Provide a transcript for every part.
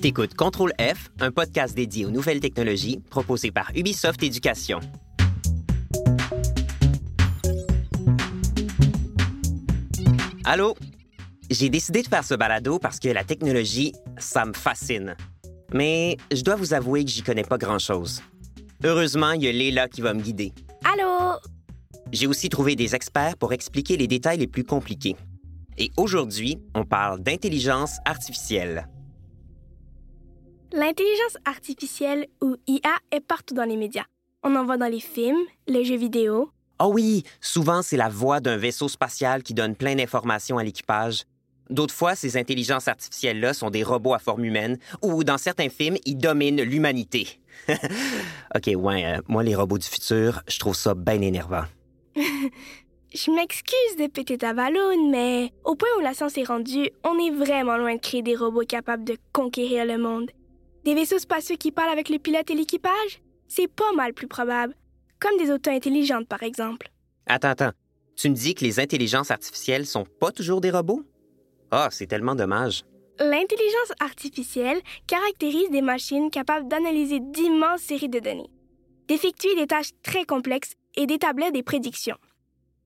T'écoutes Contrôle F, un podcast dédié aux nouvelles technologies proposé par Ubisoft Éducation. Allô? J'ai décidé de faire ce balado parce que la technologie, ça me fascine. Mais je dois vous avouer que j'y connais pas grand-chose. Heureusement, il y a Léla qui va me guider. Allô? J'ai aussi trouvé des experts pour expliquer les détails les plus compliqués. Et aujourd'hui, on parle d'intelligence artificielle. L'intelligence artificielle ou IA est partout dans les médias. On en voit dans les films, les jeux vidéo. Oh oui, souvent c'est la voix d'un vaisseau spatial qui donne plein d'informations à l'équipage. D'autres fois, ces intelligences artificielles-là sont des robots à forme humaine ou, dans certains films, ils dominent l'humanité. OK, ouais, euh, moi, les robots du futur, je trouve ça bien énervant. Je m'excuse de péter ta ballonne, mais au point où la science est rendue, on est vraiment loin de créer des robots capables de conquérir le monde. Des vaisseaux spatiaux qui parlent avec le pilote et l'équipage, c'est pas mal plus probable. Comme des autos intelligentes, par exemple. Attends, attends. Tu me dis que les intelligences artificielles sont pas toujours des robots? Ah, c'est tellement dommage. L'intelligence artificielle caractérise des machines capables d'analyser d'immenses séries de données, d'effectuer des tâches très complexes et d'établir des prédictions.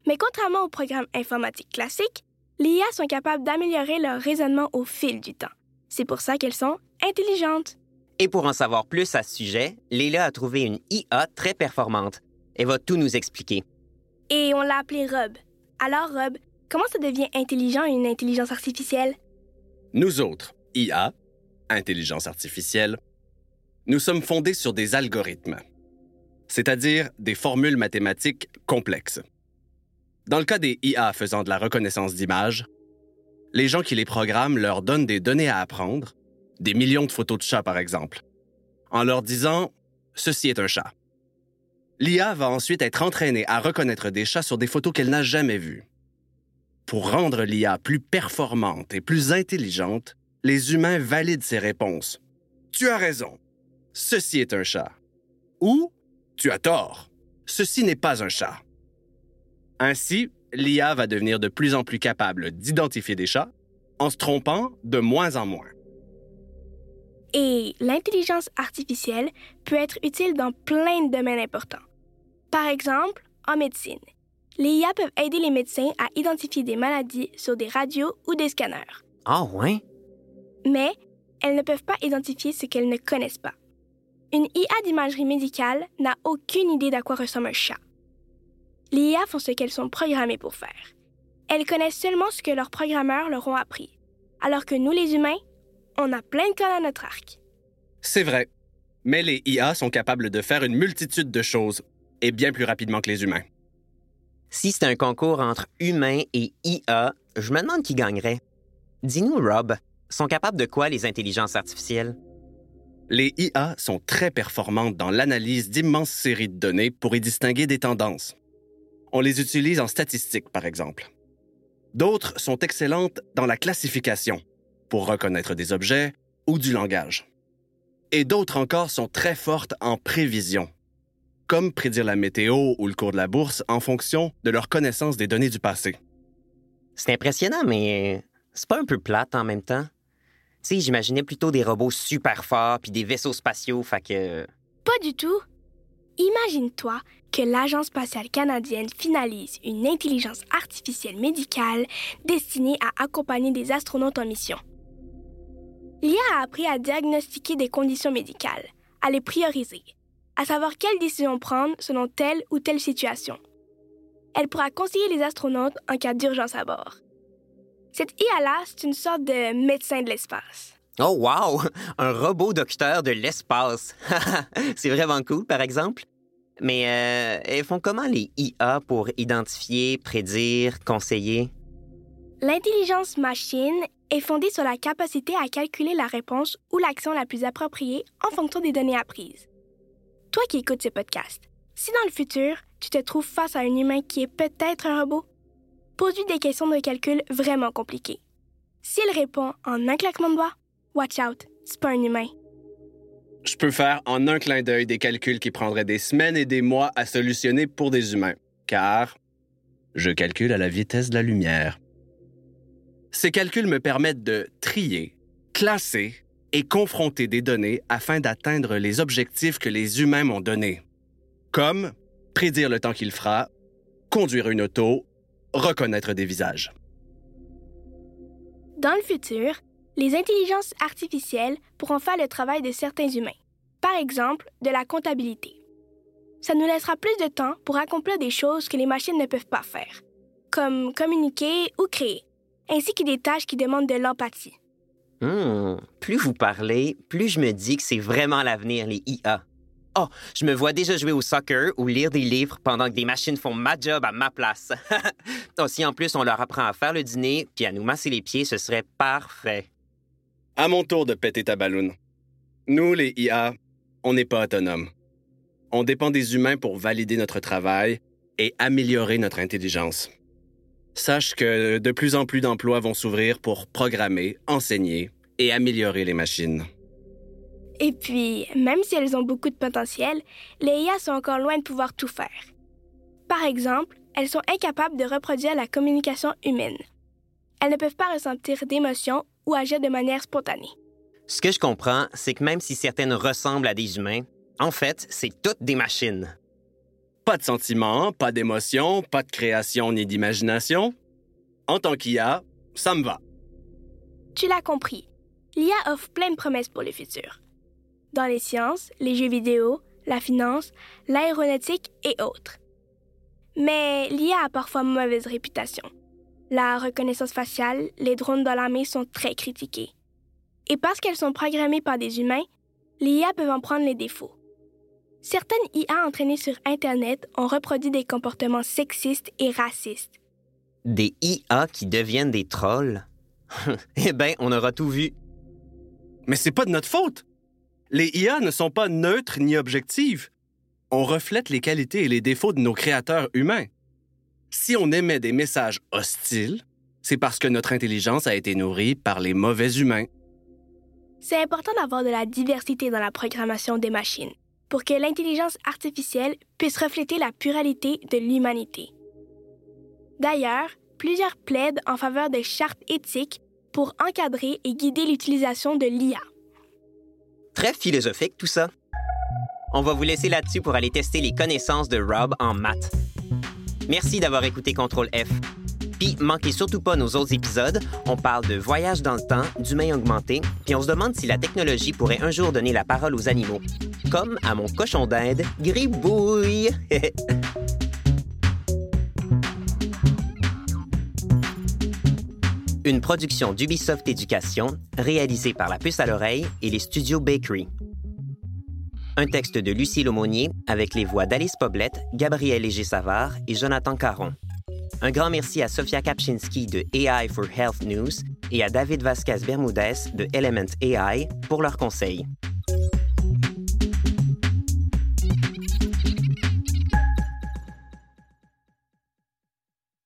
Mais contrairement aux programmes informatiques classiques, les IA sont capables d'améliorer leur raisonnement au fil du temps. C'est pour ça qu'elles sont intelligentes. Et pour en savoir plus à ce sujet, Léla a trouvé une IA très performante. Elle va tout nous expliquer. Et on l'a appelée Rob. Alors, Rob, comment ça devient intelligent une intelligence artificielle? Nous autres, IA, intelligence artificielle, nous sommes fondés sur des algorithmes, c'est-à-dire des formules mathématiques complexes. Dans le cas des IA faisant de la reconnaissance d'images, les gens qui les programment leur donnent des données à apprendre, des millions de photos de chats par exemple, en leur disant ⁇ Ceci est un chat ⁇ L'IA va ensuite être entraînée à reconnaître des chats sur des photos qu'elle n'a jamais vues. Pour rendre l'IA plus performante et plus intelligente, les humains valident ses réponses. Tu as raison. Ceci est un chat. Ou tu as tort. Ceci n'est pas un chat. Ainsi, l'IA va devenir de plus en plus capable d'identifier des chats en se trompant de moins en moins. Et l'intelligence artificielle peut être utile dans plein de domaines importants. Par exemple, en médecine. Les IA peuvent aider les médecins à identifier des maladies sur des radios ou des scanners. Ah ouais? Mais elles ne peuvent pas identifier ce qu'elles ne connaissent pas. Une IA d'imagerie médicale n'a aucune idée d'à quoi ressemble un chat. Les IA font ce qu'elles sont programmées pour faire. Elles connaissent seulement ce que leurs programmeurs leur ont appris, alors que nous, les humains, on a plein de codes à notre arc. C'est vrai. Mais les IA sont capables de faire une multitude de choses, et bien plus rapidement que les humains. Si c'est un concours entre humains et IA, je me demande qui gagnerait. Dis-nous, Rob, sont capables de quoi les intelligences artificielles? Les IA sont très performantes dans l'analyse d'immenses séries de données pour y distinguer des tendances. On les utilise en statistique, par exemple. D'autres sont excellentes dans la classification, pour reconnaître des objets ou du langage. Et d'autres encore sont très fortes en prévision, comme prédire la météo ou le cours de la bourse en fonction de leur connaissance des données du passé. C'est impressionnant, mais c'est pas un peu plate en même temps? Tu sais, j'imaginais plutôt des robots super forts puis des vaisseaux spatiaux, fait que... Pas du tout. Imagine-toi que l'Agence spatiale canadienne finalise une intelligence artificielle médicale destinée à accompagner des astronautes en mission. L'IA a appris à diagnostiquer des conditions médicales, à les prioriser, à savoir quelles décisions prendre selon telle ou telle situation. Elle pourra conseiller les astronautes en cas d'urgence à bord. Cette IA-là, c'est une sorte de médecin de l'espace. Oh wow! Un robot docteur de l'espace. c'est vraiment cool, par exemple. Mais euh, elles font comment les IA pour identifier, prédire, conseiller? L'intelligence machine est fondée sur la capacité à calculer la réponse ou l'action la plus appropriée en fonction des données apprises. Toi qui écoutes ce podcast, si dans le futur, tu te trouves face à un humain qui est peut-être un robot, pose-lui des questions de calcul vraiment compliquées. S'il répond en un claquement de doigts, watch out, c'est pas un humain. Je peux faire en un clin d'œil des calculs qui prendraient des semaines et des mois à solutionner pour des humains, car je calcule à la vitesse de la lumière. Ces calculs me permettent de trier, classer et confronter des données afin d'atteindre les objectifs que les humains m'ont donnés, comme prédire le temps qu'il fera, conduire une auto, reconnaître des visages. Dans le futur, les intelligences artificielles pourront faire le travail de certains humains, par exemple de la comptabilité. Ça nous laissera plus de temps pour accomplir des choses que les machines ne peuvent pas faire, comme communiquer ou créer, ainsi que des tâches qui demandent de l'empathie. Hmm, plus vous parlez, plus je me dis que c'est vraiment l'avenir, les IA. Oh, je me vois déjà jouer au soccer ou lire des livres pendant que des machines font ma job à ma place. oh, si en plus on leur apprend à faire le dîner puis à nous masser les pieds, ce serait parfait. À mon tour de péter ta balloune. Nous, les IA, on n'est pas autonomes. On dépend des humains pour valider notre travail et améliorer notre intelligence. Sache que de plus en plus d'emplois vont s'ouvrir pour programmer, enseigner et améliorer les machines. Et puis, même si elles ont beaucoup de potentiel, les IA sont encore loin de pouvoir tout faire. Par exemple, elles sont incapables de reproduire la communication humaine. Elles ne peuvent pas ressentir d'émotions ou agir de manière spontanée. Ce que je comprends, c'est que même si certaines ressemblent à des humains, en fait, c'est toutes des machines. Pas de sentiments, pas d'émotions, pas de création ni d'imagination. En tant qu'IA, ça me va. Tu l'as compris. L'IA offre plein de promesses pour le futur. Dans les sciences, les jeux vidéo, la finance, l'aéronautique et autres. Mais l'IA a parfois mauvaise réputation. La reconnaissance faciale, les drones dans l'armée sont très critiqués. Et parce qu'elles sont programmées par des humains, les IA peuvent en prendre les défauts. Certaines IA entraînées sur Internet ont reproduit des comportements sexistes et racistes. Des IA qui deviennent des trolls? eh bien, on aura tout vu. Mais c'est pas de notre faute. Les IA ne sont pas neutres ni objectives. On reflète les qualités et les défauts de nos créateurs humains. Si on émet des messages hostiles, c'est parce que notre intelligence a été nourrie par les mauvais humains. C'est important d'avoir de la diversité dans la programmation des machines pour que l'intelligence artificielle puisse refléter la pluralité de l'humanité. D'ailleurs, plusieurs plaident en faveur des chartes éthiques pour encadrer et guider l'utilisation de l'IA. Très philosophique tout ça. On va vous laisser là-dessus pour aller tester les connaissances de Rob en maths. Merci d'avoir écouté Contrôle F. Puis manquez surtout pas nos autres épisodes. On parle de voyage dans le temps, d'humains augmentés, puis on se demande si la technologie pourrait un jour donner la parole aux animaux. Comme à mon cochon d'Inde, Gribouille. Une production d'Ubisoft Éducation, réalisée par La Puce à l'oreille et les studios Bakery. Un texte de Lucie Lomonier avec les voix d'Alice Poblette, Gabriel Léger-Savard et Jonathan Caron. Un grand merci à Sofia Kapczynski de AI for Health News et à David Vasquez Bermudez de Element AI pour leurs conseils.